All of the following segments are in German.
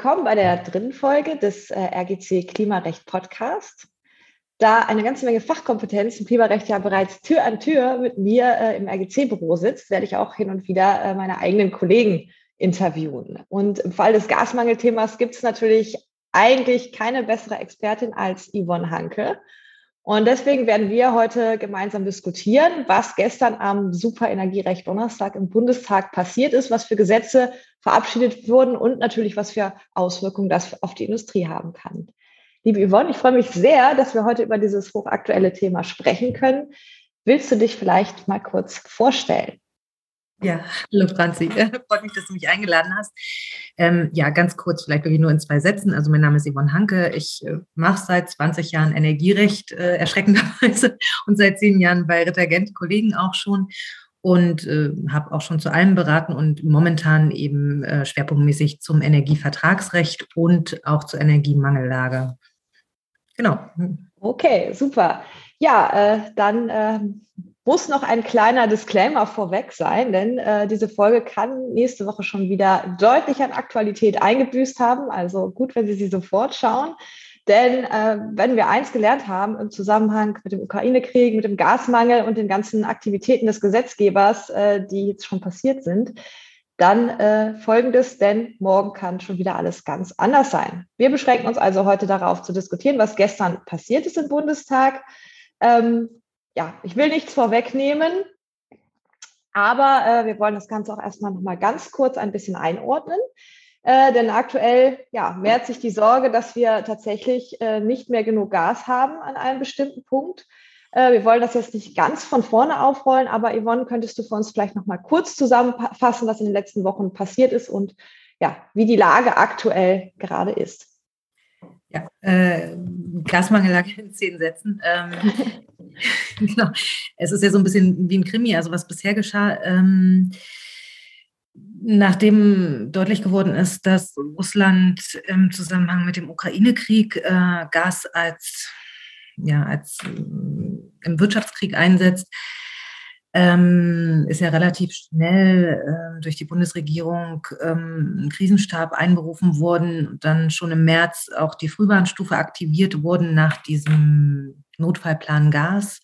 Willkommen bei der dritten Folge des äh, RGC Klimarecht Podcast. Da eine ganze Menge Fachkompetenz im Klimarecht ja bereits Tür an Tür mit mir äh, im RGC-Büro sitzt, werde ich auch hin und wieder äh, meine eigenen Kollegen interviewen. Und im Fall des Gasmangelthemas gibt es natürlich eigentlich keine bessere Expertin als Yvonne Hanke. Und deswegen werden wir heute gemeinsam diskutieren, was gestern am Superenergierecht Donnerstag im Bundestag passiert ist, was für Gesetze verabschiedet wurden und natürlich, was für Auswirkungen das auf die Industrie haben kann. Liebe Yvonne, ich freue mich sehr, dass wir heute über dieses hochaktuelle Thema sprechen können. Willst du dich vielleicht mal kurz vorstellen? Ja, hallo Franzi. Freut mich, dass du mich eingeladen hast. Ähm, ja, ganz kurz, vielleicht wirklich nur in zwei Sätzen. Also mein Name ist Yvonne Hanke. Ich äh, mache seit 20 Jahren Energierecht, äh, erschreckenderweise, und seit zehn Jahren bei Rittergent Kollegen auch schon und äh, habe auch schon zu allem beraten und momentan eben äh, schwerpunktmäßig zum Energievertragsrecht und auch zur Energiemangellage. Genau. Okay, super. Ja, äh, dann äh, muss noch ein kleiner Disclaimer vorweg sein, denn äh, diese Folge kann nächste Woche schon wieder deutlich an Aktualität eingebüßt haben. Also gut, wenn Sie sie sofort schauen. Denn äh, wenn wir eins gelernt haben im Zusammenhang mit dem Ukraine-Krieg, mit dem Gasmangel und den ganzen Aktivitäten des Gesetzgebers, äh, die jetzt schon passiert sind, dann äh, folgendes, denn morgen kann schon wieder alles ganz anders sein. Wir beschränken uns also heute darauf zu diskutieren, was gestern passiert ist im Bundestag. Ähm, ja, ich will nichts vorwegnehmen, aber äh, wir wollen das Ganze auch erstmal nochmal ganz kurz ein bisschen einordnen. Äh, denn aktuell ja, mehrt sich die Sorge, dass wir tatsächlich äh, nicht mehr genug Gas haben an einem bestimmten Punkt. Äh, wir wollen das jetzt nicht ganz von vorne aufrollen, aber Yvonne, könntest du für uns vielleicht nochmal kurz zusammenfassen, was in den letzten Wochen passiert ist und ja, wie die Lage aktuell gerade ist? Äh, Gasmangellage in zehn Sätzen. Ähm, genau. Es ist ja so ein bisschen wie ein Krimi, also was bisher geschah. Ähm, nachdem deutlich geworden ist, dass Russland im Zusammenhang mit dem Ukraine-Krieg äh, Gas als, ja, als äh, im Wirtschaftskrieg einsetzt, ähm, ist ja relativ schnell äh, durch die Bundesregierung ähm, ein Krisenstab einberufen worden und dann schon im März auch die Frühwarnstufe aktiviert wurden nach diesem Notfallplan Gas,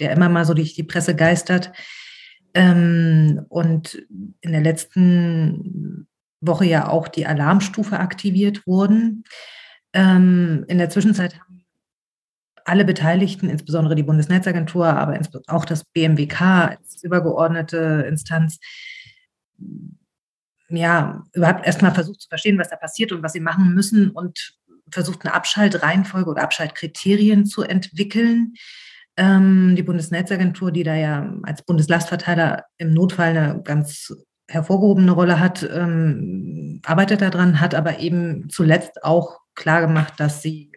der immer mal so durch die Presse geistert. Ähm, und in der letzten Woche ja auch die Alarmstufe aktiviert wurden. Ähm, in der Zwischenzeit haben alle Beteiligten, insbesondere die Bundesnetzagentur, aber auch das BMWK als übergeordnete Instanz, ja, überhaupt erstmal versucht zu verstehen, was da passiert und was sie machen müssen und versucht eine Abschaltreihenfolge oder Abschaltkriterien zu entwickeln. Ähm, die Bundesnetzagentur, die da ja als Bundeslastverteiler im Notfall eine ganz hervorgehobene Rolle hat, ähm, arbeitet daran, hat aber eben zuletzt auch klar gemacht, dass sie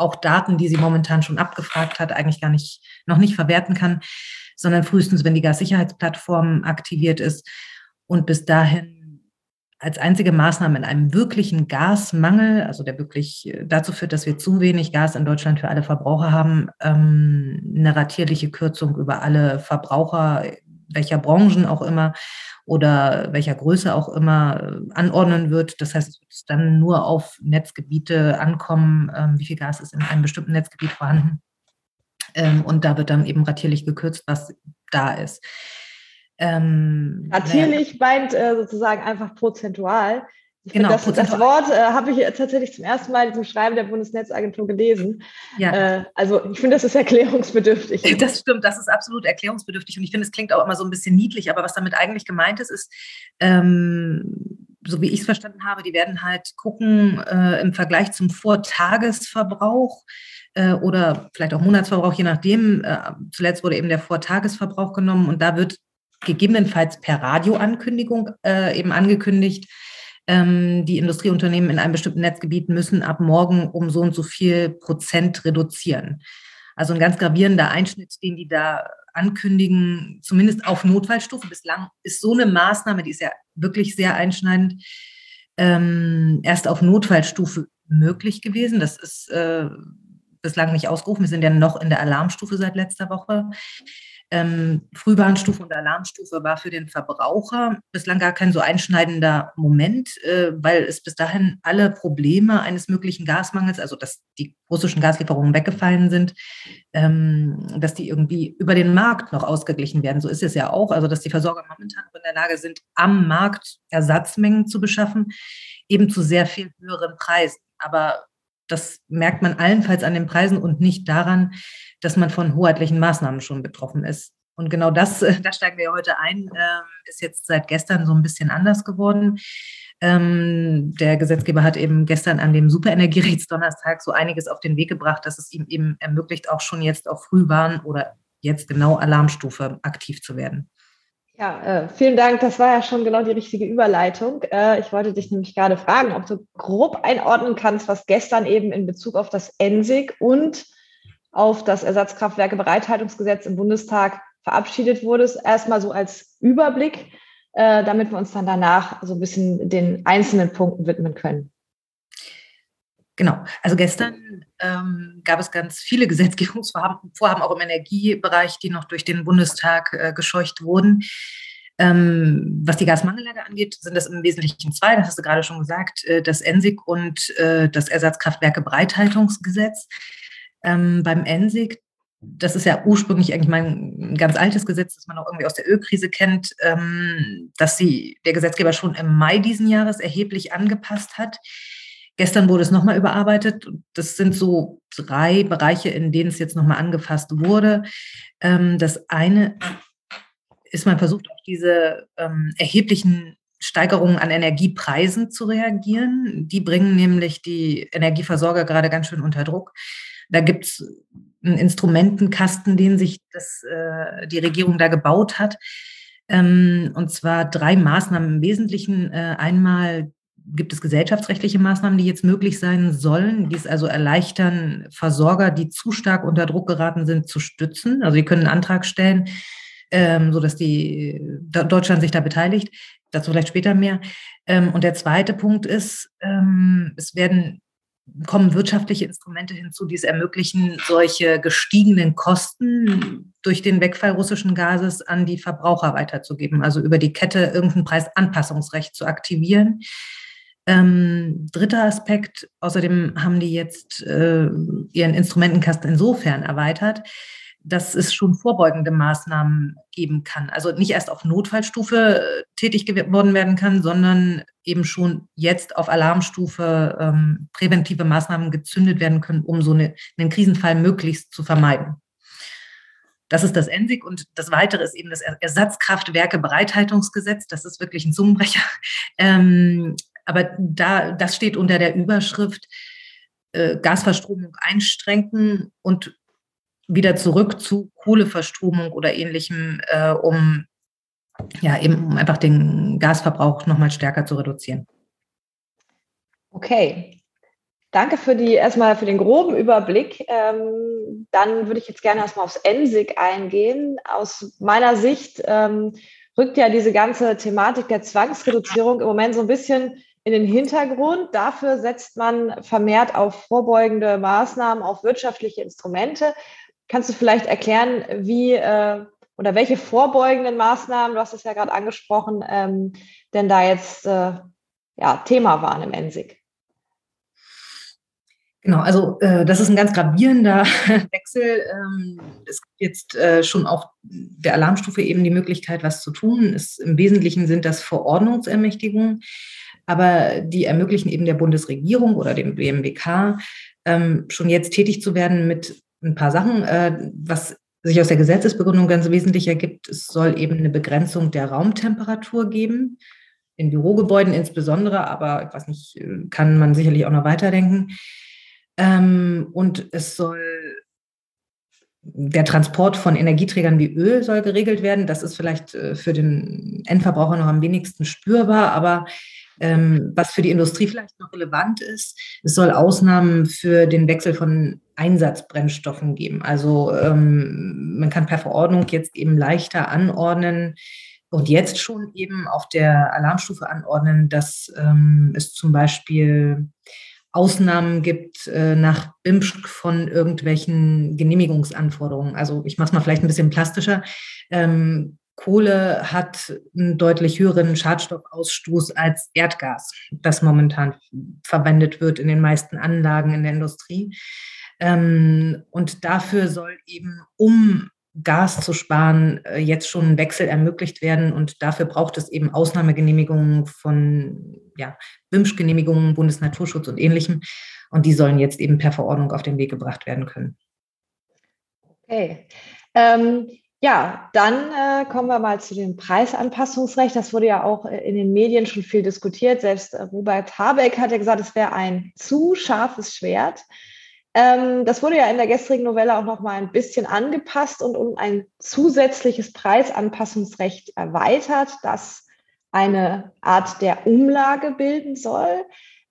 auch Daten, die sie momentan schon abgefragt hat, eigentlich gar nicht, noch nicht verwerten kann, sondern frühestens, wenn die Gassicherheitsplattform aktiviert ist. Und bis dahin als einzige Maßnahme in einem wirklichen Gasmangel, also der wirklich dazu führt, dass wir zu wenig Gas in Deutschland für alle Verbraucher haben, ähm, eine ratierliche Kürzung über alle Verbraucher, welcher Branchen auch immer oder welcher Größe auch immer äh, anordnen wird. Das heißt, es wird dann nur auf Netzgebiete ankommen, ähm, wie viel Gas ist in einem bestimmten Netzgebiet vorhanden. Ähm, und da wird dann eben ratierlich gekürzt, was da ist. Ähm, ratierlich meint äh, sozusagen einfach prozentual. Ich genau, das, das, Wort äh, habe ich tatsächlich zum ersten Mal zum Schreiben der Bundesnetzagentur gelesen. Ja. Äh, also ich finde, das ist erklärungsbedürftig. Das stimmt, das ist absolut erklärungsbedürftig. Und ich finde, es klingt auch immer so ein bisschen niedlich, aber was damit eigentlich gemeint ist, ist, ähm, so wie ich es verstanden habe, die werden halt gucken äh, im Vergleich zum Vortagesverbrauch äh, oder vielleicht auch Monatsverbrauch, je nachdem. Äh, zuletzt wurde eben der Vortagesverbrauch genommen und da wird gegebenenfalls per Radioankündigung äh, eben angekündigt, die Industrieunternehmen in einem bestimmten Netzgebiet müssen ab morgen um so und so viel Prozent reduzieren. Also ein ganz gravierender Einschnitt, den die da ankündigen, zumindest auf Notfallstufe. Bislang ist so eine Maßnahme, die ist ja wirklich sehr einschneidend, ähm, erst auf Notfallstufe möglich gewesen. Das ist äh, bislang nicht ausgerufen. Wir sind ja noch in der Alarmstufe seit letzter Woche. Ähm, Frühwarnstufe und Alarmstufe war für den Verbraucher bislang gar kein so einschneidender Moment, äh, weil es bis dahin alle Probleme eines möglichen Gasmangels, also dass die russischen Gaslieferungen weggefallen sind, ähm, dass die irgendwie über den Markt noch ausgeglichen werden. So ist es ja auch, also dass die Versorger momentan in der Lage sind, am Markt Ersatzmengen zu beschaffen, eben zu sehr viel höheren Preisen. Aber das merkt man allenfalls an den Preisen und nicht daran, dass man von hoheitlichen Maßnahmen schon betroffen ist. Und genau das, da steigen wir heute ein, ähm, ist jetzt seit gestern so ein bisschen anders geworden. Ähm, der Gesetzgeber hat eben gestern an dem Superenergierechtsdonnerstag so einiges auf den Weg gebracht, dass es ihm eben ermöglicht, auch schon jetzt auf Frühwarn oder jetzt genau Alarmstufe aktiv zu werden. Ja, äh, vielen Dank. Das war ja schon genau die richtige Überleitung. Äh, ich wollte dich nämlich gerade fragen, ob du grob einordnen kannst, was gestern eben in Bezug auf das ENSIG und auf das Ersatzkraftwerkebereithaltungsgesetz im Bundestag verabschiedet wurde. Erstmal so als Überblick, äh, damit wir uns dann danach so ein bisschen den einzelnen Punkten widmen können. Genau, also gestern ähm, gab es ganz viele Gesetzgebungsvorhaben, Vorhaben auch im Energiebereich, die noch durch den Bundestag äh, gescheucht wurden. Ähm, was die Gasmangellage angeht, sind das im Wesentlichen zwei, das hast du gerade schon gesagt, äh, das ENSIG und äh, das Ersatzkraftwerke-Bereithaltungsgesetz. Ähm, beim ENSIG, das ist ja ursprünglich eigentlich mal ein ganz altes Gesetz, das man auch irgendwie aus der Ölkrise kennt, ähm, dass sie der Gesetzgeber schon im Mai diesen Jahres erheblich angepasst hat. Gestern wurde es nochmal überarbeitet. Das sind so drei Bereiche, in denen es jetzt nochmal angefasst wurde. Ähm, das eine ist, man versucht auf diese ähm, erheblichen Steigerungen an Energiepreisen zu reagieren. Die bringen nämlich die Energieversorger gerade ganz schön unter Druck. Da gibt es einen Instrumentenkasten, den sich das, äh, die Regierung da gebaut hat. Ähm, und zwar drei Maßnahmen im Wesentlichen. Äh, einmal gibt es gesellschaftsrechtliche Maßnahmen, die jetzt möglich sein sollen, die es also erleichtern, Versorger, die zu stark unter Druck geraten sind, zu stützen. Also sie können einen Antrag stellen, ähm, sodass die Deutschland sich da beteiligt. Dazu vielleicht später mehr. Ähm, und der zweite Punkt ist, ähm, es werden kommen wirtschaftliche Instrumente hinzu, die es ermöglichen, solche gestiegenen Kosten durch den Wegfall russischen Gases an die Verbraucher weiterzugeben, also über die Kette irgendein Preisanpassungsrecht zu aktivieren. Ähm, dritter Aspekt, außerdem haben die jetzt äh, ihren Instrumentenkasten insofern erweitert, dass es schon vorbeugende Maßnahmen geben kann. Also nicht erst auf Notfallstufe äh, tätig geworden werden kann, sondern eben schon jetzt auf Alarmstufe ähm, präventive Maßnahmen gezündet werden können, um so eine, einen Krisenfall möglichst zu vermeiden. Das ist das ENSIG und das Weitere ist eben das Ersatzkraftwerke-Bereithaltungsgesetz. Das ist wirklich ein Zungenbrecher. Ähm, aber da, das steht unter der Überschrift äh, Gasverstromung einschränken und wieder zurück zu Kohleverstromung oder ähnlichem, äh, um ja eben um einfach den Gasverbrauch nochmal stärker zu reduzieren. Okay. Danke für die erstmal für den groben Überblick. Ähm, dann würde ich jetzt gerne erstmal aufs ENSIG eingehen. Aus meiner Sicht ähm, rückt ja diese ganze Thematik der Zwangsreduzierung im Moment so ein bisschen in den Hintergrund. Dafür setzt man vermehrt auf vorbeugende Maßnahmen, auf wirtschaftliche Instrumente. Kannst du vielleicht erklären, wie äh, oder welche vorbeugenden Maßnahmen, du hast es ja gerade angesprochen, ähm, denn da jetzt äh, ja, Thema waren im ENSIG? Genau, also äh, das ist ein ganz gravierender Wechsel. Ähm, es gibt jetzt äh, schon auch der Alarmstufe eben die Möglichkeit, was zu tun. Es, Im Wesentlichen sind das Verordnungsermächtigungen aber die ermöglichen eben der Bundesregierung oder dem BMWK ähm, schon jetzt tätig zu werden mit ein paar Sachen, äh, was sich aus der Gesetzesbegründung ganz wesentlich ergibt. Es soll eben eine Begrenzung der Raumtemperatur geben, in Bürogebäuden insbesondere, aber ich weiß nicht, kann man sicherlich auch noch weiterdenken. Ähm, und es soll der Transport von Energieträgern wie Öl soll geregelt werden. Das ist vielleicht äh, für den Endverbraucher noch am wenigsten spürbar, aber ähm, was für die Industrie vielleicht noch relevant ist, es soll Ausnahmen für den Wechsel von Einsatzbrennstoffen geben. Also ähm, man kann per Verordnung jetzt eben leichter anordnen und jetzt schon eben auf der Alarmstufe anordnen, dass ähm, es zum Beispiel Ausnahmen gibt äh, nach BIMSCH von irgendwelchen Genehmigungsanforderungen. Also ich mache es mal vielleicht ein bisschen plastischer. Ähm, Kohle hat einen deutlich höheren Schadstoffausstoß als Erdgas, das momentan verwendet wird in den meisten Anlagen in der Industrie. Ähm, und dafür soll eben, um Gas zu sparen, äh, jetzt schon ein Wechsel ermöglicht werden. Und dafür braucht es eben Ausnahmegenehmigungen von ja, BIMSCH-Genehmigungen, Bundesnaturschutz und ähnlichem. Und die sollen jetzt eben per Verordnung auf den Weg gebracht werden können. Okay. Ähm, ja, dann äh, kommen wir mal zu dem Preisanpassungsrecht. Das wurde ja auch äh, in den Medien schon viel diskutiert. Selbst äh, Robert Habeck hat ja gesagt, es wäre ein zu scharfes Schwert. Ähm, das wurde ja in der gestrigen Novelle auch noch mal ein bisschen angepasst und um ein zusätzliches Preisanpassungsrecht erweitert, das eine Art der Umlage bilden soll.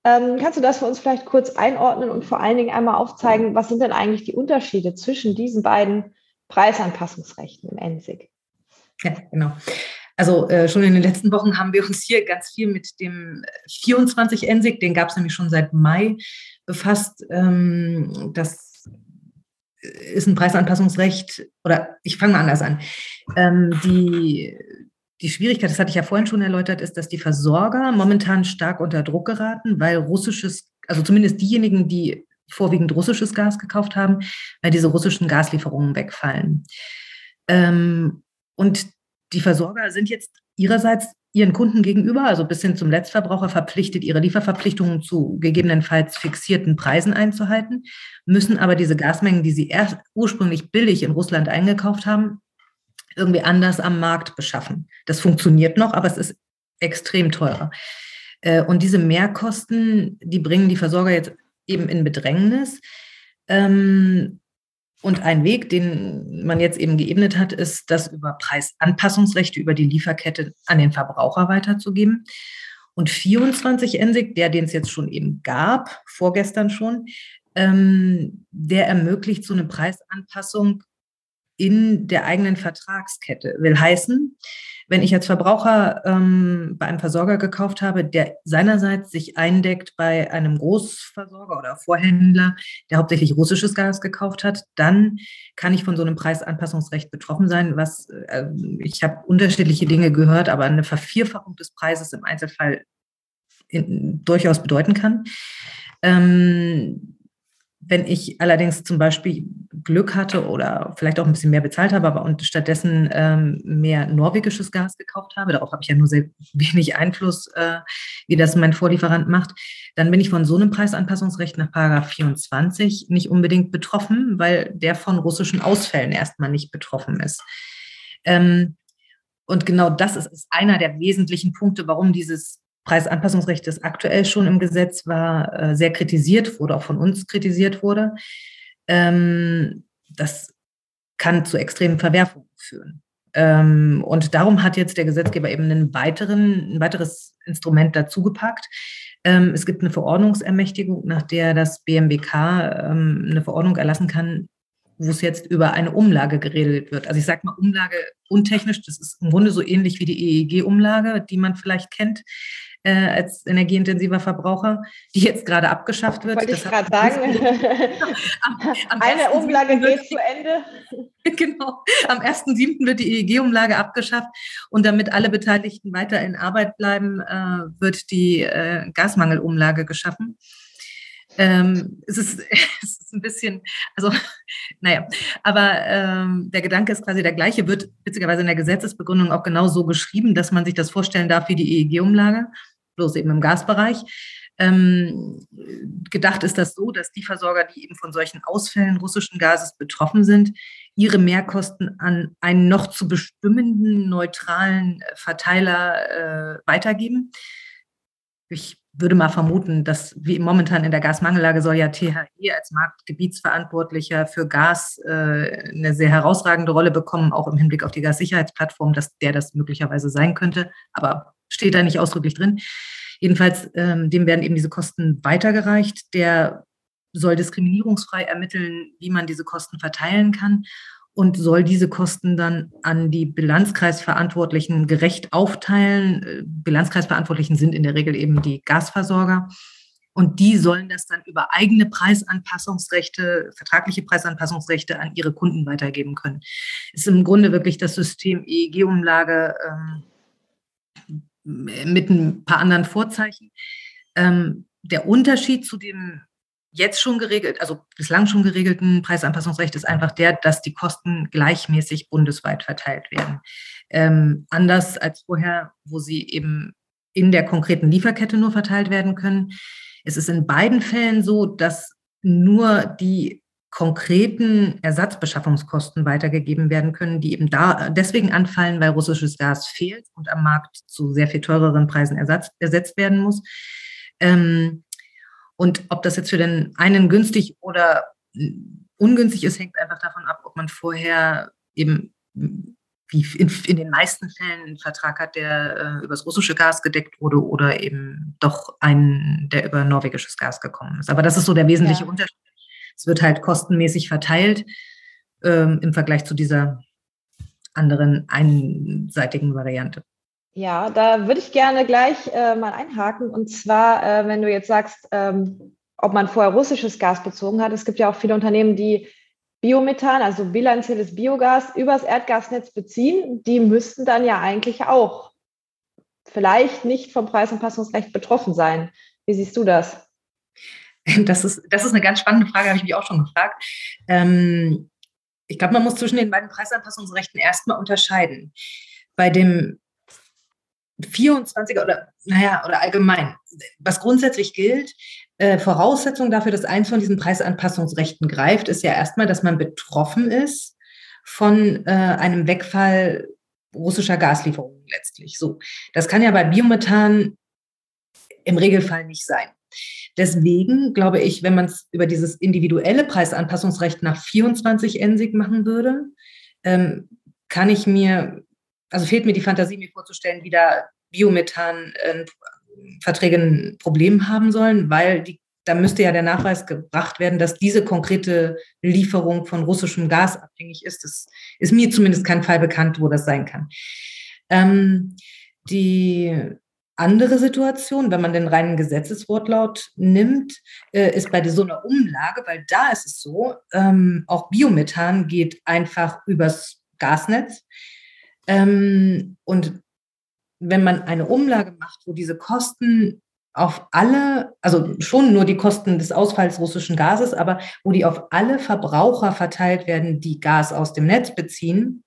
Ähm, kannst du das für uns vielleicht kurz einordnen und vor allen Dingen einmal aufzeigen, was sind denn eigentlich die Unterschiede zwischen diesen beiden Preisanpassungsrechten im ENSIG. Ja, genau. Also äh, schon in den letzten Wochen haben wir uns hier ganz viel mit dem 24 ENSIG, den gab es nämlich schon seit Mai, befasst. Ähm, das ist ein Preisanpassungsrecht, oder ich fange mal anders an. Ähm, die, die Schwierigkeit, das hatte ich ja vorhin schon erläutert, ist, dass die Versorger momentan stark unter Druck geraten, weil russisches, also zumindest diejenigen, die vorwiegend russisches Gas gekauft haben, weil diese russischen Gaslieferungen wegfallen. Ähm, und die Versorger sind jetzt ihrerseits ihren Kunden gegenüber, also bis hin zum Letztverbraucher, verpflichtet, ihre Lieferverpflichtungen zu gegebenenfalls fixierten Preisen einzuhalten, müssen aber diese Gasmengen, die sie erst ursprünglich billig in Russland eingekauft haben, irgendwie anders am Markt beschaffen. Das funktioniert noch, aber es ist extrem teurer. Äh, und diese Mehrkosten, die bringen die Versorger jetzt eben in Bedrängnis. Ähm, und ein Weg, den man jetzt eben geebnet hat, ist, das über Preisanpassungsrechte über die Lieferkette an den Verbraucher weiterzugeben. Und 24 ENSIG, der den es jetzt schon eben gab, vorgestern schon, ähm, der ermöglicht so eine Preisanpassung in der eigenen Vertragskette. Will heißen, wenn ich als Verbraucher ähm, bei einem Versorger gekauft habe, der seinerseits sich eindeckt bei einem Großversorger oder Vorhändler, der hauptsächlich russisches Gas gekauft hat, dann kann ich von so einem Preisanpassungsrecht betroffen sein, was äh, ich habe unterschiedliche Dinge gehört, aber eine Vervierfachung des Preises im Einzelfall in, durchaus bedeuten kann. Ähm, wenn ich allerdings zum Beispiel Glück hatte oder vielleicht auch ein bisschen mehr bezahlt habe, aber und stattdessen ähm, mehr norwegisches Gas gekauft habe, darauf habe ich ja nur sehr wenig Einfluss, äh, wie das mein Vorlieferant macht, dann bin ich von so einem Preisanpassungsrecht nach Paragraph 24 nicht unbedingt betroffen, weil der von russischen Ausfällen erstmal nicht betroffen ist. Ähm, und genau das ist, ist einer der wesentlichen Punkte, warum dieses Preisanpassungsrecht, das aktuell schon im Gesetz war, äh, sehr kritisiert wurde, auch von uns kritisiert wurde. Ähm, das kann zu extremen Verwerfungen führen. Ähm, und darum hat jetzt der Gesetzgeber eben einen weiteren, ein weiteres Instrument dazugepackt. Ähm, es gibt eine Verordnungsermächtigung, nach der das BMWK eine Verordnung erlassen kann, wo es jetzt über eine Umlage geredet wird. Also ich sage mal Umlage untechnisch, das ist im Grunde so ähnlich wie die EEG-Umlage, die man vielleicht kennt äh, als energieintensiver Verbraucher, die jetzt gerade abgeschafft wird. Wollte ich gerade sagen. am, am Eine Umlage geht zu Ende. genau. Am 1.7. wird die EEG-Umlage abgeschafft und damit alle Beteiligten weiter in Arbeit bleiben, äh, wird die äh, Gasmangelumlage geschaffen. Ähm, es, ist, es ist ein bisschen, also, naja, aber ähm, der Gedanke ist quasi der gleiche, wird witzigerweise in der Gesetzesbegründung auch genau so geschrieben, dass man sich das vorstellen darf wie die EEG-Umlage, bloß eben im Gasbereich. Ähm, gedacht ist das so, dass die Versorger, die eben von solchen Ausfällen russischen Gases betroffen sind, ihre Mehrkosten an einen noch zu bestimmenden neutralen Verteiler äh, weitergeben. Ich würde mal vermuten, dass wie momentan in der Gasmangellage soll ja THE als Marktgebietsverantwortlicher für Gas äh, eine sehr herausragende Rolle bekommen, auch im Hinblick auf die Gassicherheitsplattform, dass der das möglicherweise sein könnte, aber steht da nicht ausdrücklich drin. Jedenfalls, ähm, dem werden eben diese Kosten weitergereicht. Der soll diskriminierungsfrei ermitteln, wie man diese Kosten verteilen kann und soll diese Kosten dann an die Bilanzkreisverantwortlichen gerecht aufteilen. Äh, Bilanzkreisverantwortlichen sind in der Regel eben die Gasversorger. Und die sollen das dann über eigene Preisanpassungsrechte, vertragliche Preisanpassungsrechte an ihre Kunden weitergeben können. Ist im Grunde wirklich das System EEG-Umlage ähm, mit ein paar anderen Vorzeichen. Ähm, der Unterschied zu dem jetzt schon geregelt, also bislang schon geregelten Preisanpassungsrecht ist einfach der, dass die Kosten gleichmäßig bundesweit verteilt werden. Ähm, anders als vorher, wo sie eben in der konkreten Lieferkette nur verteilt werden können. Es ist in beiden Fällen so, dass nur die konkreten Ersatzbeschaffungskosten weitergegeben werden können, die eben da deswegen anfallen, weil russisches Gas fehlt und am Markt zu sehr viel teureren Preisen ersatz, ersetzt werden muss. Ähm, und ob das jetzt für den einen günstig oder ungünstig ist, hängt einfach davon ab, ob man vorher eben wie in, in, den meisten Fällen einen Vertrag hat, der äh, übers russische Gas gedeckt wurde oder eben doch einen, der über norwegisches Gas gekommen ist. Aber das ist so der wesentliche ja. Unterschied. Es wird halt kostenmäßig verteilt ähm, im Vergleich zu dieser anderen einseitigen Variante. Ja, da würde ich gerne gleich äh, mal einhaken. Und zwar, äh, wenn du jetzt sagst, ähm, ob man vorher russisches Gas bezogen hat. Es gibt ja auch viele Unternehmen, die Biomethan, also bilanzielles Biogas, übers Erdgasnetz beziehen. Die müssten dann ja eigentlich auch vielleicht nicht vom Preisanpassungsrecht betroffen sein. Wie siehst du das? Das ist, das ist eine ganz spannende Frage, habe ich mich auch schon gefragt. Ähm, ich glaube, man muss zwischen den beiden Preisanpassungsrechten erstmal unterscheiden. Bei dem 24er oder, naja, oder allgemein, was grundsätzlich gilt, äh, Voraussetzung dafür, dass eins von diesen Preisanpassungsrechten greift, ist ja erstmal, dass man betroffen ist von äh, einem Wegfall russischer Gaslieferungen letztlich. So, das kann ja bei Biomethan im Regelfall nicht sein. Deswegen glaube ich, wenn man es über dieses individuelle Preisanpassungsrecht nach 24 ENSIG machen würde, ähm, kann ich mir also fehlt mir die Fantasie, mir vorzustellen, wie da Biomethan-Verträge äh, ein Problem haben sollen, weil die, da müsste ja der Nachweis gebracht werden, dass diese konkrete Lieferung von russischem Gas abhängig ist. Das ist mir zumindest kein Fall bekannt, wo das sein kann. Ähm, die andere Situation, wenn man den reinen Gesetzeswortlaut nimmt, äh, ist bei so einer Umlage, weil da ist es so, ähm, auch Biomethan geht einfach übers Gasnetz. Ähm, und wenn man eine Umlage macht, wo diese Kosten auf alle, also schon nur die Kosten des Ausfalls russischen Gases, aber wo die auf alle Verbraucher verteilt werden, die Gas aus dem Netz beziehen,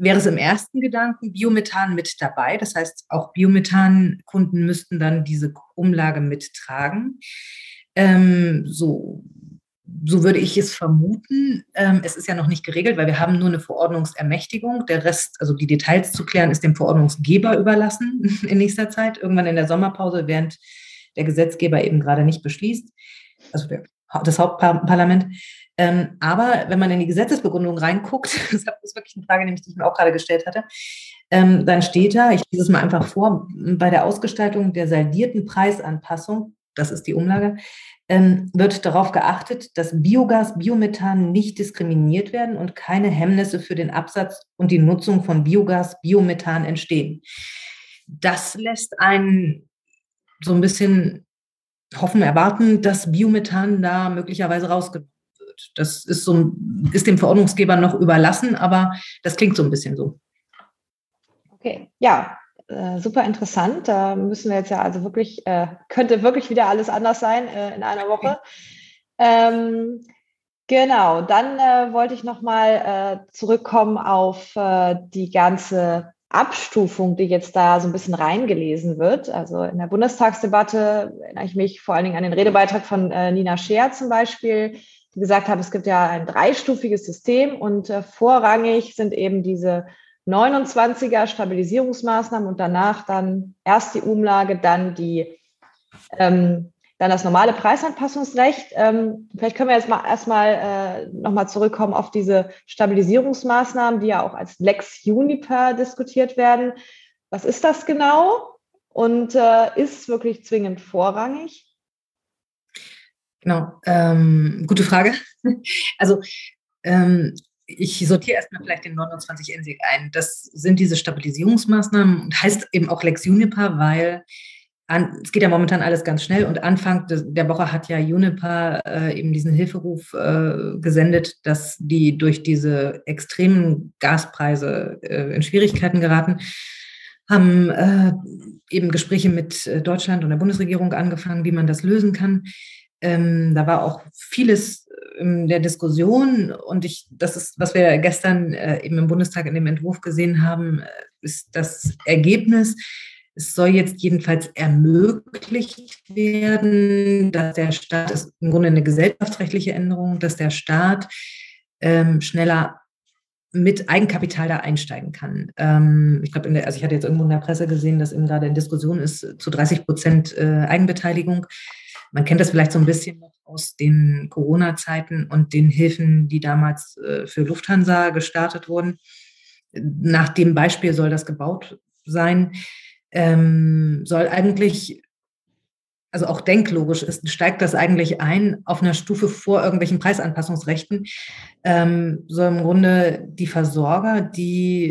wäre es im ersten Gedanken Biomethan mit dabei. Das heißt, auch Biomethan-Kunden müssten dann diese Umlage mittragen. Ähm, so so würde ich es vermuten. Ähm, es ist ja noch nicht geregelt, weil wir haben nur eine Verordnungsermächtigung. Der Rest, also die Details zu klären, ist dem Verordnungsgeber überlassen in nächster Zeit, irgendwann in der Sommerpause, während der Gesetzgeber eben gerade nicht beschließt, also der, das Hauptparlament. Ähm, aber wenn man in die Gesetzesbegründung reinguckt, das ist wirklich eine Frage, die ich mir auch gerade gestellt hatte, ähm, dann steht da, ich lese es mal einfach vor, bei der Ausgestaltung der saldierten Preisanpassung, das ist die Umlage, ähm, wird darauf geachtet, dass Biogas, Biomethan nicht diskriminiert werden und keine Hemmnisse für den Absatz und die Nutzung von Biogas, Biomethan entstehen. Das lässt einen so ein bisschen hoffen, erwarten, dass Biomethan da möglicherweise rausgenommen Das ist, so, ist dem Verordnungsgeber noch überlassen, aber das klingt so ein bisschen so. Okay, ja, äh, super interessant. Da müssen wir jetzt ja also wirklich, äh, könnte wirklich wieder alles anders sein äh, in einer Woche. Ähm, genau, dann äh, wollte ich nochmal äh, zurückkommen auf äh, die ganze Abstufung, die jetzt da so ein bisschen reingelesen wird. Also in der Bundestagsdebatte erinnere ich mich vor allen Dingen an den Redebeitrag von Nina Scheer zum Beispiel, gesagt hat, es gibt ja ein dreistufiges System und vorrangig sind eben diese 29er Stabilisierungsmaßnahmen und danach dann erst die Umlage, dann die ähm, dann das normale Preisanpassungsrecht. Ähm, vielleicht können wir jetzt mal erstmal äh, nochmal zurückkommen auf diese Stabilisierungsmaßnahmen, die ja auch als Lex Juniper diskutiert werden. Was ist das genau und äh, ist es wirklich zwingend vorrangig? Genau, ähm, gute Frage. Also ähm, ich sortiere erstmal vielleicht den 29 NSIG ein. Das sind diese Stabilisierungsmaßnahmen und heißt eben auch Lex Juniper, weil an, es geht ja momentan alles ganz schnell und Anfang der Woche hat ja Juniper äh, eben diesen Hilferuf äh, gesendet, dass die durch diese extremen Gaspreise äh, in Schwierigkeiten geraten, haben äh, eben Gespräche mit äh, Deutschland und der Bundesregierung angefangen, wie man das lösen kann. Ähm, da war auch vieles in der Diskussion und ich, das ist, was wir gestern äh, eben im Bundestag in dem Entwurf gesehen haben, ist das Ergebnis es soll jetzt jedenfalls ermöglicht werden, dass der Staat, das ist im Grunde eine gesellschaftsrechtliche Änderung, dass der Staat ähm, schneller mit Eigenkapital da einsteigen kann. Ähm, ich glaube, also ich hatte jetzt irgendwo in der Presse gesehen, dass eben gerade in Diskussion ist zu 30 Prozent äh, Eigenbeteiligung. Man kennt das vielleicht so ein bisschen noch aus den Corona-Zeiten und den Hilfen, die damals äh, für Lufthansa gestartet wurden. Nach dem Beispiel soll das gebaut sein ähm, soll eigentlich, also auch denklogisch ist, steigt das eigentlich ein auf einer Stufe vor irgendwelchen Preisanpassungsrechten, ähm, soll im Grunde die Versorger, die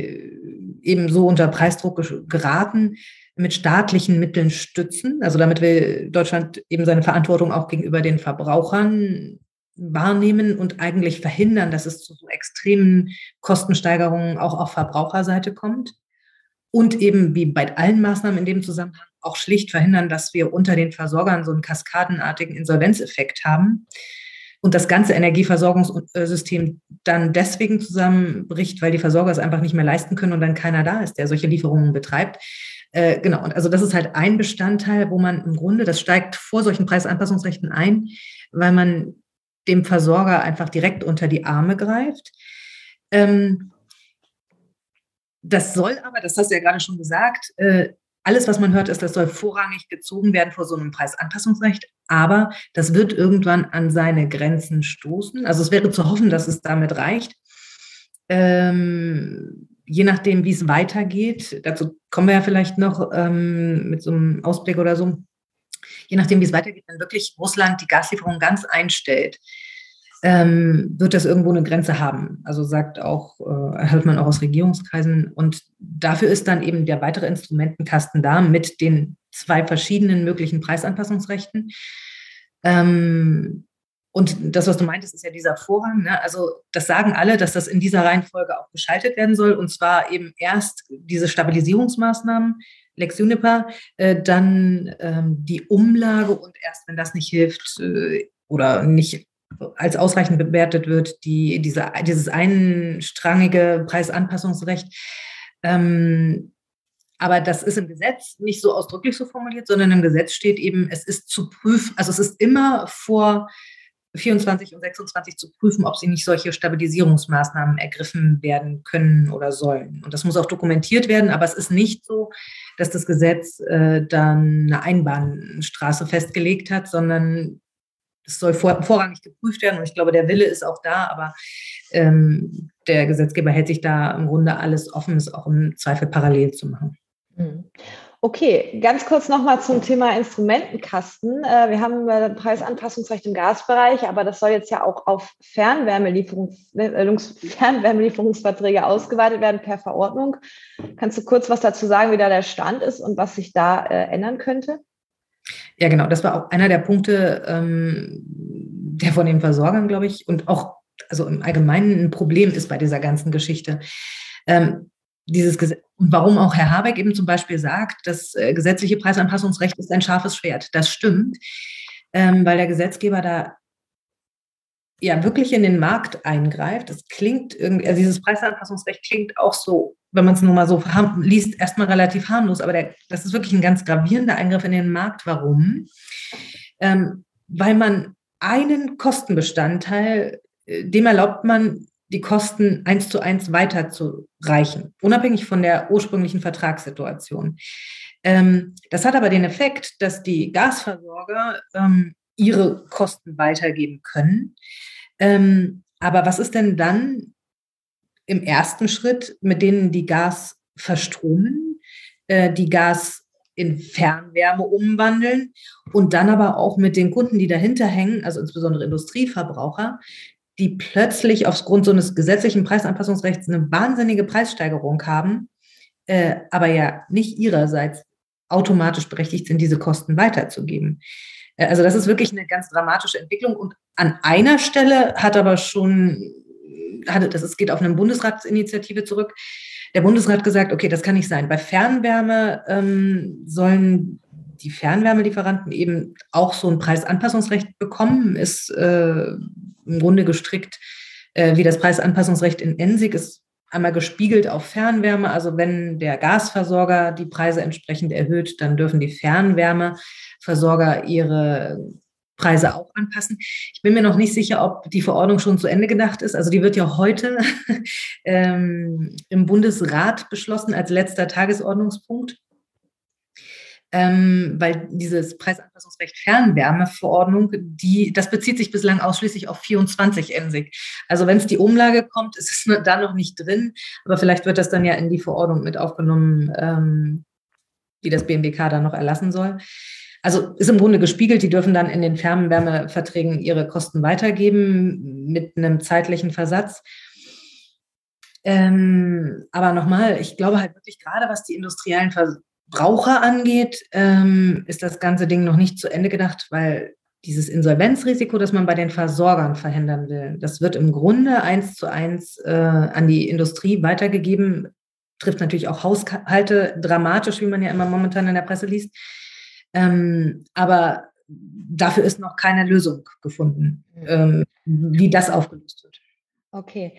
eben so unter Preisdruck geraten, mit staatlichen Mitteln stützen. Also damit will Deutschland eben seine Verantwortung auch gegenüber den Verbrauchern wahrnehmen und eigentlich verhindern, dass es zu so extremen Kostensteigerungen auch auf Verbraucherseite kommt und eben wie bei allen Maßnahmen in dem Zusammenhang auch schlicht verhindern, dass wir unter den Versorgern so einen kaskadenartigen Insolvenzeffekt haben und das ganze Energieversorgungssystem dann deswegen zusammenbricht, weil die Versorger es einfach nicht mehr leisten können und dann keiner da ist, der solche Lieferungen betreibt. Äh, genau, und also das ist halt ein Bestandteil, wo man im Grunde, das steigt vor solchen Preisanpassungsrechten ein, weil man dem Versorger einfach direkt unter die Arme greift. Ähm, das soll aber, das hast du ja gerade schon gesagt, äh, alles, was man hört, ist, das soll vorrangig gezogen werden vor so einem Preisanpassungsrecht. Aber das wird irgendwann an seine Grenzen stoßen. Also es wäre zu hoffen, dass es damit reicht. Ähm, je nachdem, wie es weitergeht, dazu kommen wir ja vielleicht noch ähm, mit so einem Ausblick oder so. Je nachdem, wie es weitergeht, wenn wirklich Russland die Gaslieferung ganz einstellt, ähm, wird das irgendwo eine Grenze haben. Also sagt auch, äh, hört man auch aus Regierungskreisen. Und dafür ist dann eben der weitere Instrumentenkasten da mit den zwei verschiedenen möglichen Preisanpassungsrechten. Ähm, und das, was du meintest, ist ja dieser Vorrang. Ne? Also das sagen alle, dass das in dieser Reihenfolge auch geschaltet werden soll. Und zwar eben erst diese Stabilisierungsmaßnahmen, Lex Juniper, äh, dann ähm, die Umlage und erst, wenn das nicht hilft äh, oder nicht als ausreichend bewertet wird, die, diese, dieses einstrangige Preisanpassungsrecht. Ähm, aber das ist im Gesetz nicht so ausdrücklich so formuliert, sondern im Gesetz steht eben, es ist zu prüfen, also es ist immer vor 24 und 26 zu prüfen, ob sie nicht solche Stabilisierungsmaßnahmen ergriffen werden können oder sollen. Und das muss auch dokumentiert werden, aber es ist nicht so, dass das Gesetz äh, dann eine Einbahnstraße festgelegt hat, sondern es soll vor, vorrangig geprüft werden und ich glaube, der Wille ist auch da, aber ähm, der Gesetzgeber hält sich da im Grunde alles offen, es auch im Zweifel parallel zu machen. Mhm. Okay, ganz kurz nochmal zum Thema Instrumentenkasten. Äh, wir haben äh, Preisanpassungsrecht im Gasbereich, aber das soll jetzt ja auch auf Fernwärmelieferungs Fernwärmelieferungsverträge ausgeweitet werden per Verordnung. Kannst du kurz was dazu sagen, wie da der Stand ist und was sich da äh, ändern könnte? Ja, genau. Das war auch einer der Punkte, ähm, der von den Versorgern, glaube ich, und auch also im Allgemeinen ein Problem ist bei dieser ganzen Geschichte. Ähm, dieses und warum auch Herr Habeck eben zum Beispiel sagt, das äh, gesetzliche Preisanpassungsrecht ist ein scharfes Schwert. Das stimmt, ähm, weil der Gesetzgeber da ja wirklich in den Markt eingreift. Das klingt irgendwie, also dieses Preisanpassungsrecht klingt auch so wenn man es nur mal so liest, erstmal relativ harmlos, aber der, das ist wirklich ein ganz gravierender Eingriff in den Markt. Warum? Ähm, weil man einen Kostenbestandteil, äh, dem erlaubt man, die Kosten eins zu eins weiterzureichen, unabhängig von der ursprünglichen Vertragssituation. Ähm, das hat aber den Effekt, dass die Gasversorger ähm, ihre Kosten weitergeben können. Ähm, aber was ist denn dann, im ersten Schritt mit denen, die Gas verstromen, äh, die Gas in Fernwärme umwandeln und dann aber auch mit den Kunden, die dahinter hängen, also insbesondere Industrieverbraucher, die plötzlich aufgrund so eines gesetzlichen Preisanpassungsrechts eine wahnsinnige Preissteigerung haben, äh, aber ja nicht ihrerseits automatisch berechtigt sind, diese Kosten weiterzugeben. Äh, also das ist wirklich eine ganz dramatische Entwicklung. Und an einer Stelle hat aber schon, hatte, das geht auf eine Bundesratsinitiative zurück, der Bundesrat gesagt, okay, das kann nicht sein. Bei Fernwärme ähm, sollen die Fernwärmelieferanten eben auch so ein Preisanpassungsrecht bekommen, ist äh, im Grunde gestrickt äh, wie das Preisanpassungsrecht in Ensig ist einmal gespiegelt auf Fernwärme. Also wenn der Gasversorger die Preise entsprechend erhöht, dann dürfen die Fernwärmeversorger ihre Preise auch anpassen. Ich bin mir noch nicht sicher, ob die Verordnung schon zu Ende gedacht ist. Also die wird ja heute ähm, im Bundesrat beschlossen als letzter Tagesordnungspunkt ähm, weil dieses Preisanpassungsrecht Fernwärmeverordnung, die, das bezieht sich bislang ausschließlich auf 24 Ensig. Also wenn es die Umlage kommt, ist es da noch nicht drin, aber vielleicht wird das dann ja in die Verordnung mit aufgenommen, ähm, die das BMWK dann noch erlassen soll. Also ist im Grunde gespiegelt, die dürfen dann in den Fernwärmeverträgen ihre Kosten weitergeben mit einem zeitlichen Versatz. Ähm, aber nochmal, ich glaube halt wirklich gerade, was die industriellen Ver Braucher angeht, ähm, ist das ganze Ding noch nicht zu Ende gedacht, weil dieses Insolvenzrisiko, das man bei den Versorgern verhindern will, das wird im Grunde eins zu eins äh, an die Industrie weitergegeben, trifft natürlich auch Haushalte dramatisch, wie man ja immer momentan in der Presse liest. Ähm, aber dafür ist noch keine Lösung gefunden, ähm, wie das aufgelöst wird. Okay.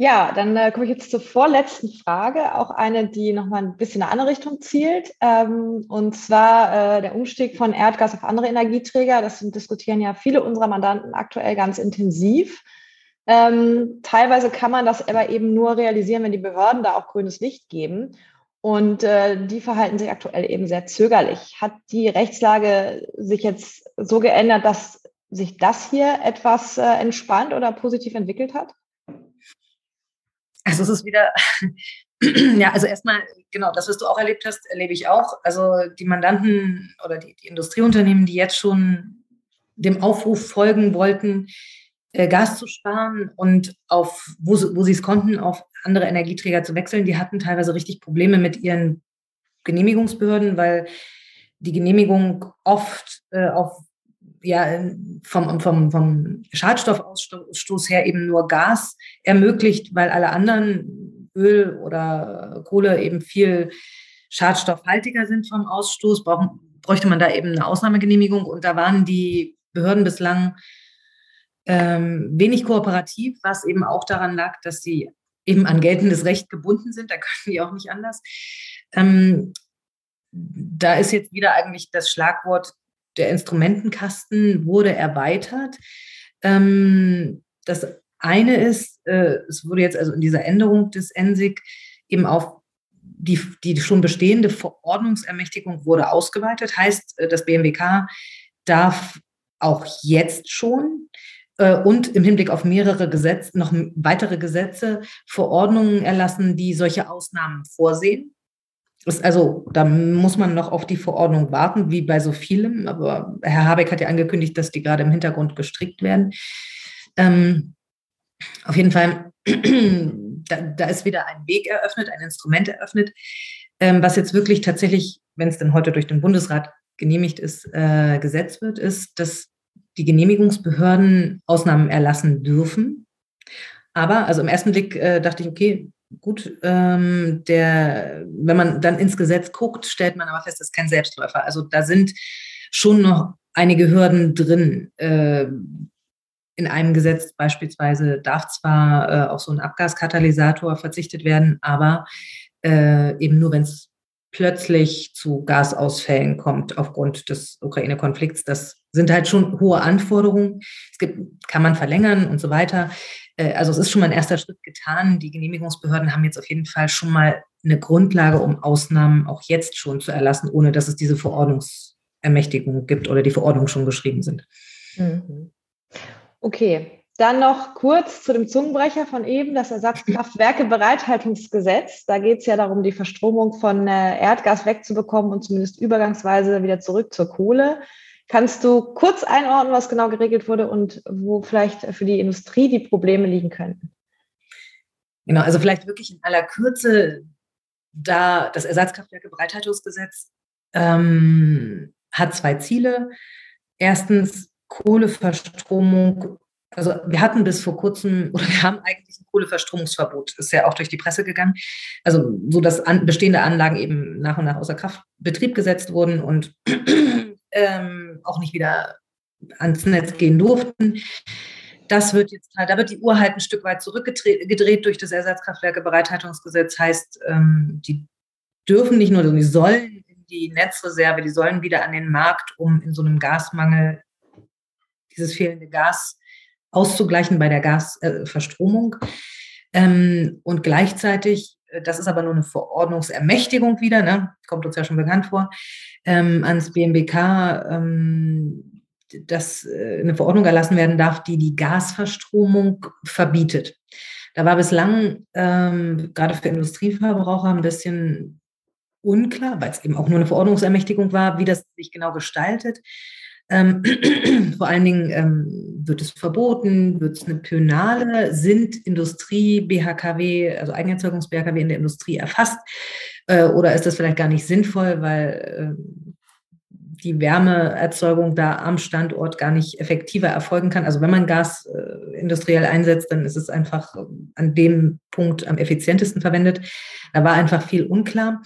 Ja, dann äh, komme ich jetzt zur vorletzten Frage, auch eine, die nochmal ein bisschen in eine andere Richtung zielt. Ähm, und zwar äh, der Umstieg von Erdgas auf andere Energieträger. Das diskutieren ja viele unserer Mandanten aktuell ganz intensiv. Ähm, teilweise kann man das aber eben nur realisieren, wenn die Behörden da auch grünes Licht geben. Und äh, die verhalten sich aktuell eben sehr zögerlich. Hat die Rechtslage sich jetzt so geändert, dass sich das hier etwas äh, entspannt oder positiv entwickelt hat? Also es ist wieder, ja, also erstmal, genau, das, was du auch erlebt hast, erlebe ich auch. Also die Mandanten oder die, die Industrieunternehmen, die jetzt schon dem Aufruf folgen wollten, äh, Gas zu sparen und auf, wo, wo sie es konnten, auf andere Energieträger zu wechseln, die hatten teilweise richtig Probleme mit ihren Genehmigungsbehörden, weil die Genehmigung oft äh, auf ja, vom, vom, vom Schadstoffausstoß her eben nur Gas ermöglicht, weil alle anderen Öl oder Kohle eben viel schadstoffhaltiger sind vom Ausstoß, brauchen, bräuchte man da eben eine Ausnahmegenehmigung. Und da waren die Behörden bislang ähm, wenig kooperativ, was eben auch daran lag, dass sie eben an geltendes Recht gebunden sind. Da können die auch nicht anders. Ähm, da ist jetzt wieder eigentlich das Schlagwort der Instrumentenkasten wurde erweitert. Ähm, das eine ist, äh, es wurde jetzt also in dieser Änderung des ENSIG eben auf die, die schon bestehende Verordnungsermächtigung wurde ausgeweitet. Heißt, äh, das BMWK darf auch jetzt schon äh, und im Hinblick auf mehrere Gesetze, noch weitere Gesetze, Verordnungen erlassen, die solche Ausnahmen vorsehen. Ist also, da muss man noch auf die Verordnung warten, wie bei so vielem. Aber Herr Habeck hat ja angekündigt, dass die gerade im Hintergrund gestrickt werden. Ähm, auf jeden Fall, da, da, ist wieder ein Weg eröffnet, ein Instrument eröffnet, ähm, was jetzt wirklich tatsächlich, wenn es denn heute durch den Bundesrat genehmigt ist, äh, gesetzt wird, ist, dass die Genehmigungsbehörden Ausnahmen erlassen dürfen. Aber, also im ersten Blick äh, dachte ich, okay, gut, ähm, der, wenn man dann ins Gesetz guckt, stellt man aber fest, das ist kein Selbstläufer. Also da sind schon noch einige Hürden drin. Äh, in einem Gesetz beispielsweise darf zwar äh, auf so einen Abgaskatalysator verzichtet werden, aber äh, eben nur, wenn es plötzlich zu Gasausfällen kommt aufgrund des Ukraine-Konflikts. Das sind halt schon hohe Anforderungen. Es gibt, kann man verlängern und so weiter. Äh, also es ist schon mal ein erster Schritt getan. Die Genehmigungsbehörden haben jetzt auf jeden Fall schon mal eine Grundlage, um Ausnahmen auch jetzt schon zu erlassen, ohne dass es diese Verordnungsermächtigung gibt oder die Verordnungen schon geschrieben sind. Mhm. Okay, dann noch kurz zu dem Zungenbrecher von eben, das Ersatzkraftwerke-Bereithaltungsgesetz. Da geht es ja darum, die Verstromung von äh, Erdgas wegzubekommen und zumindest übergangsweise wieder zurück zur Kohle. Kannst du kurz einordnen, was genau geregelt wurde und wo vielleicht für die Industrie die Probleme liegen könnten? Genau, also vielleicht wirklich in aller Kürze, da das Ersatzkraftwerke-Bereithaltungsgesetz ähm, hat zwei Ziele. Erstens Kohleverstromung. Also wir hatten bis vor kurzem, oder wir haben eigentlich ein Kohleverstromungsverbot, ist ja auch durch die Presse gegangen. Also so, dass an, bestehende Anlagen eben nach und nach außer Kraft Betrieb gesetzt wurden und ähm, auch nicht wieder ans Netz gehen durften. Das wird jetzt halt, da wird die Uhr halt ein Stück weit zurückgedreht durch das Ersatzkraftwerkebereithaltungsgesetz. Heißt, ähm, die dürfen nicht nur, die sollen in die Netzreserve, die sollen wieder an den Markt, um in so einem Gasmangel dieses fehlende Gas auszugleichen bei der Gasverstromung. Äh, ähm, und gleichzeitig, das ist aber nur eine Verordnungsermächtigung wieder, ne? kommt uns ja schon bekannt vor, ähm, ans BMBK ähm, dass äh, eine Verordnung erlassen werden darf, die die Gasverstromung verbietet. Da war bislang ähm, gerade für Industrieverbraucher ein bisschen unklar, weil es eben auch nur eine Verordnungsermächtigung war, wie das sich genau gestaltet. Ähm, vor allen Dingen ähm, wird es verboten, wird es eine Pönale, sind Industrie, BHKW, also Eigenerzeugungs-BHKW in der Industrie erfasst? Äh, oder ist das vielleicht gar nicht sinnvoll, weil äh, die Wärmeerzeugung da am Standort gar nicht effektiver erfolgen kann. Also wenn man Gas äh, industriell einsetzt, dann ist es einfach an dem Punkt am effizientesten verwendet. Da war einfach viel unklar.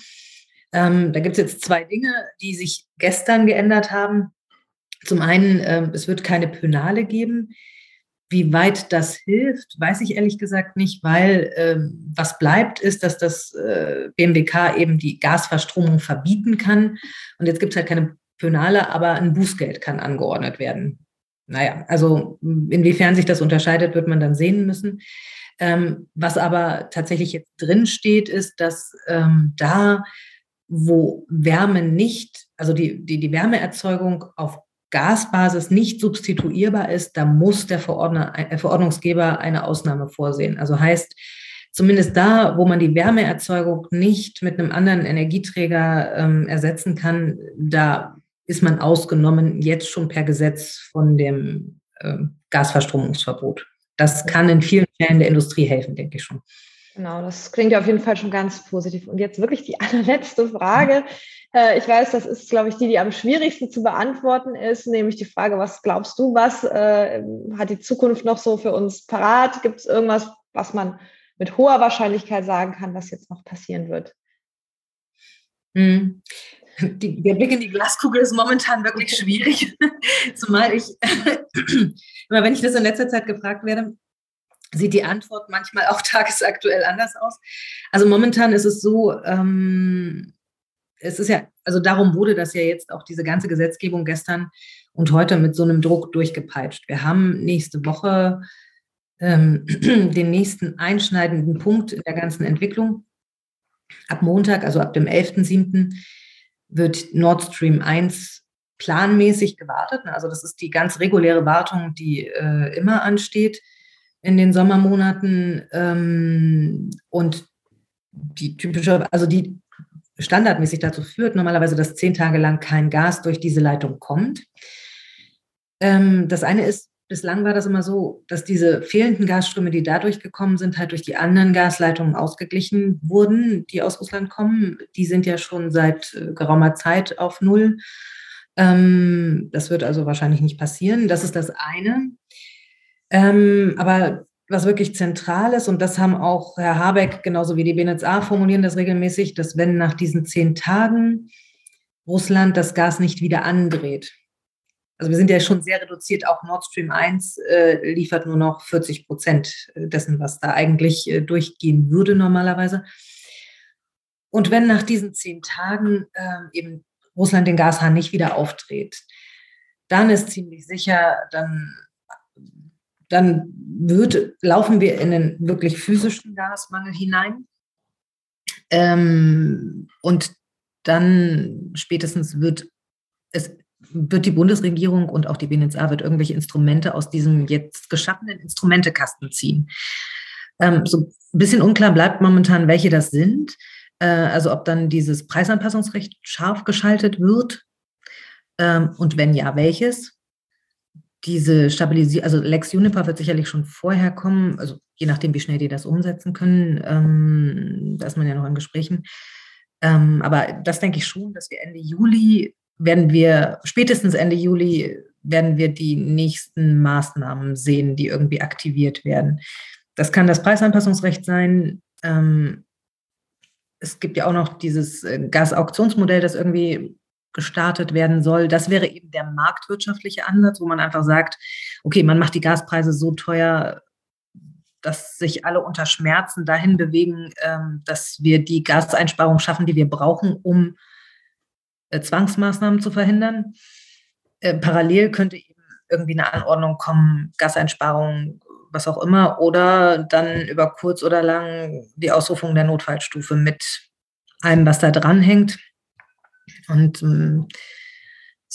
Ähm, da gibt es jetzt zwei Dinge, die sich gestern geändert haben. Zum einen, äh, es wird keine Pönale geben. Wie weit das hilft, weiß ich ehrlich gesagt nicht, weil äh, was bleibt, ist, dass das äh, BMWK eben die Gasverstromung verbieten kann. Und jetzt gibt es halt keine Pönale, aber ein Bußgeld kann angeordnet werden. Naja, also inwiefern sich das unterscheidet, wird man dann sehen müssen. Ähm, was aber tatsächlich jetzt drin steht, ist, dass ähm, da, wo Wärme nicht, also die, die, die Wärmeerzeugung auf Gasbasis nicht substituierbar ist, da muss der äh, Verordnungsgeber eine Ausnahme vorsehen. Also heißt, zumindest da, wo man die Wärmeerzeugung nicht mit einem anderen Energieträger ähm, ersetzen kann, da ist man ausgenommen jetzt schon per Gesetz von dem äh, Gasverstromungsverbot. Das kann in vielen Fällen der Industrie helfen, denke ich schon. Genau, das klingt ja auf jeden Fall schon ganz positiv. Und jetzt wirklich die allerletzte Frage. Äh, ich weiß, das ist, glaube ich, die, die am schwierigsten zu beantworten ist, nämlich die Frage, was glaubst du, was äh, hat die Zukunft noch so für uns parat? Gibt es irgendwas, was man mit hoher Wahrscheinlichkeit sagen kann, was jetzt noch passieren wird? Hm die, der Blick in die Glaskugel ist momentan wirklich schwierig. Zumal ich, immer wenn ich das in letzter Zeit gefragt werde, sieht die Antwort manchmal auch tagesaktuell anders aus. Also momentan ist es so, ähm, es ist ja, also darum wurde das ja jetzt auch diese ganze Gesetzgebung gestern und heute mit so einem Druck durchgepeitscht. Wir haben nächste Woche ähm, den nächsten einschneidenden Punkt in der ganzen Entwicklung. Ab Montag, also ab dem 11.07., wird Nord Stream 1 planmäßig gewartet. Also das ist die ganz reguläre Wartung, die äh, immer ansteht in den Sommermonaten. Ähm, und die typische, also die standardmäßig dazu führt, normalerweise, dass zehn Tage lang kein Gas durch diese Leitung kommt. Ähm, das eine ist, bislang war das immer so, dass diese fehlenden Gasströme, die dadurch gekommen sind, halt durch die anderen Gasleitungen ausgeglichen wurden, die aus Russland kommen. Die sind ja schon seit äh, geraumer Zeit auf Null. Ähm, das wird also wahrscheinlich nicht passieren. Das ist das eine. Ähm, aber was wirklich zentral ist, und das haben auch Herr Habeck genauso wie die BNetzA formulieren das regelmäßig, dass wenn nach diesen zehn Tagen Russland das Gas nicht wieder andreht, also wir sind ja schon sehr reduziert, auch Nord Stream 1 äh, liefert nur noch 40 Prozent dessen, was da eigentlich äh, durchgehen würde normalerweise. Und wenn nach diesen zehn Tagen äh, eben Russland den Gashahn nicht wieder aufdreht, dann ist ziemlich sicher, dann, dann wird, laufen wir in einen wirklich physischen Gasmangel hinein. Ähm, und dann spätestens wird es wird die Bundesregierung und auch die BNetzA wird irgendwelche Instrumente aus diesem jetzt geschaffenen Instrumentekasten ziehen. Ähm, so ein bisschen unklar bleibt momentan, welche das sind. Äh, also ob dann dieses Preisanpassungsrecht scharf geschaltet wird ähm, und wenn ja, welches. Diese Stabilisierung, also Lex Uniper wird sicherlich schon vorher kommen, also je nachdem, wie schnell die das umsetzen können. Ähm, da ist man ja noch in Gesprächen. Ähm, aber das denke ich schon, dass wir Ende Juli werden wir, spätestens Ende Juli, werden wir die nächsten Maßnahmen sehen, die irgendwie aktiviert werden. Das kann das Preisanpassungsrecht sein. Ähm, es gibt ja auch noch dieses äh, Gasauktionsmodell, das irgendwie gestartet werden soll. Das wäre eben der marktwirtschaftliche Ansatz, wo man einfach sagt, okay, man macht die Gaspreise so teuer, dass sich alle unter Schmerzen dahin bewegen, ähm, dass wir die Gaseinsparung schaffen, die wir brauchen, um äh, Zwangsmaßnahmen zu verhindern. Äh, parallel könnte eben irgendwie eine Anordnung kommen, Gaseinsparung, was auch immer, oder dann über kurz oder lang die Ausrufung der Notfallstufe mit allem, was da dranhängt. Und ähm,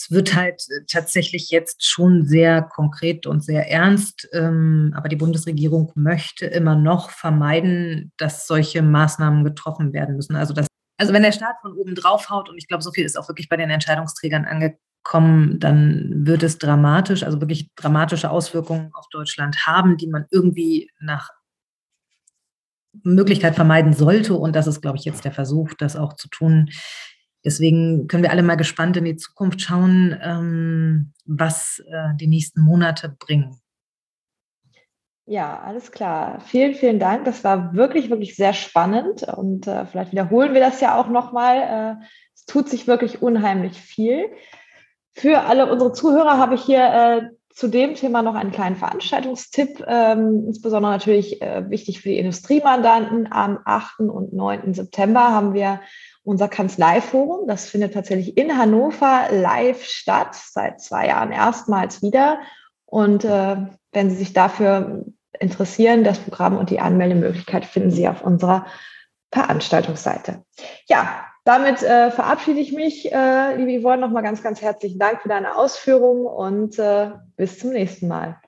es wird halt tatsächlich jetzt schon sehr konkret und sehr ernst, ähm, aber die Bundesregierung möchte immer noch vermeiden, dass solche Maßnahmen getroffen werden müssen. Also, dass, also wenn der Staat von oben drauf haut, und ich glaube, so viel ist auch wirklich bei den Entscheidungsträgern angekommen, dann wird es dramatisch, also wirklich dramatische Auswirkungen auf Deutschland haben, die man irgendwie nach Möglichkeit vermeiden sollte. Und das ist, glaube ich, jetzt der Versuch, das auch zu tun. Deswegen können wir alle mal gespannt in die Zukunft schauen, ähm, was äh, die nächsten Monate bringen. Ja, alles klar. Vielen, vielen Dank. Das war wirklich, wirklich sehr spannend und äh, vielleicht wiederholen wir das ja auch nochmal. Äh, es tut sich wirklich unheimlich viel. Für alle unsere Zuhörer habe ich hier äh, zu dem Thema noch einen kleinen Veranstaltungstipp, ähm, insbesondere natürlich äh, wichtig für die Industriemandanten. Am 8. und 9. September haben wir unser Kanzleiforum. Das findet tatsächlich in Hannover live statt, seit zwei Jahren erstmals wieder. Und äh, wenn Sie sich dafür interessieren, das Programm und die Anmeldemöglichkeit finden Sie auf unserer Veranstaltungsseite. Ja, damit äh, verabschiede ich mich, äh, liebe Yvonne, nochmal ganz, ganz herzlichen Dank für deine Ausführungen und äh, bis zum nächsten Mal.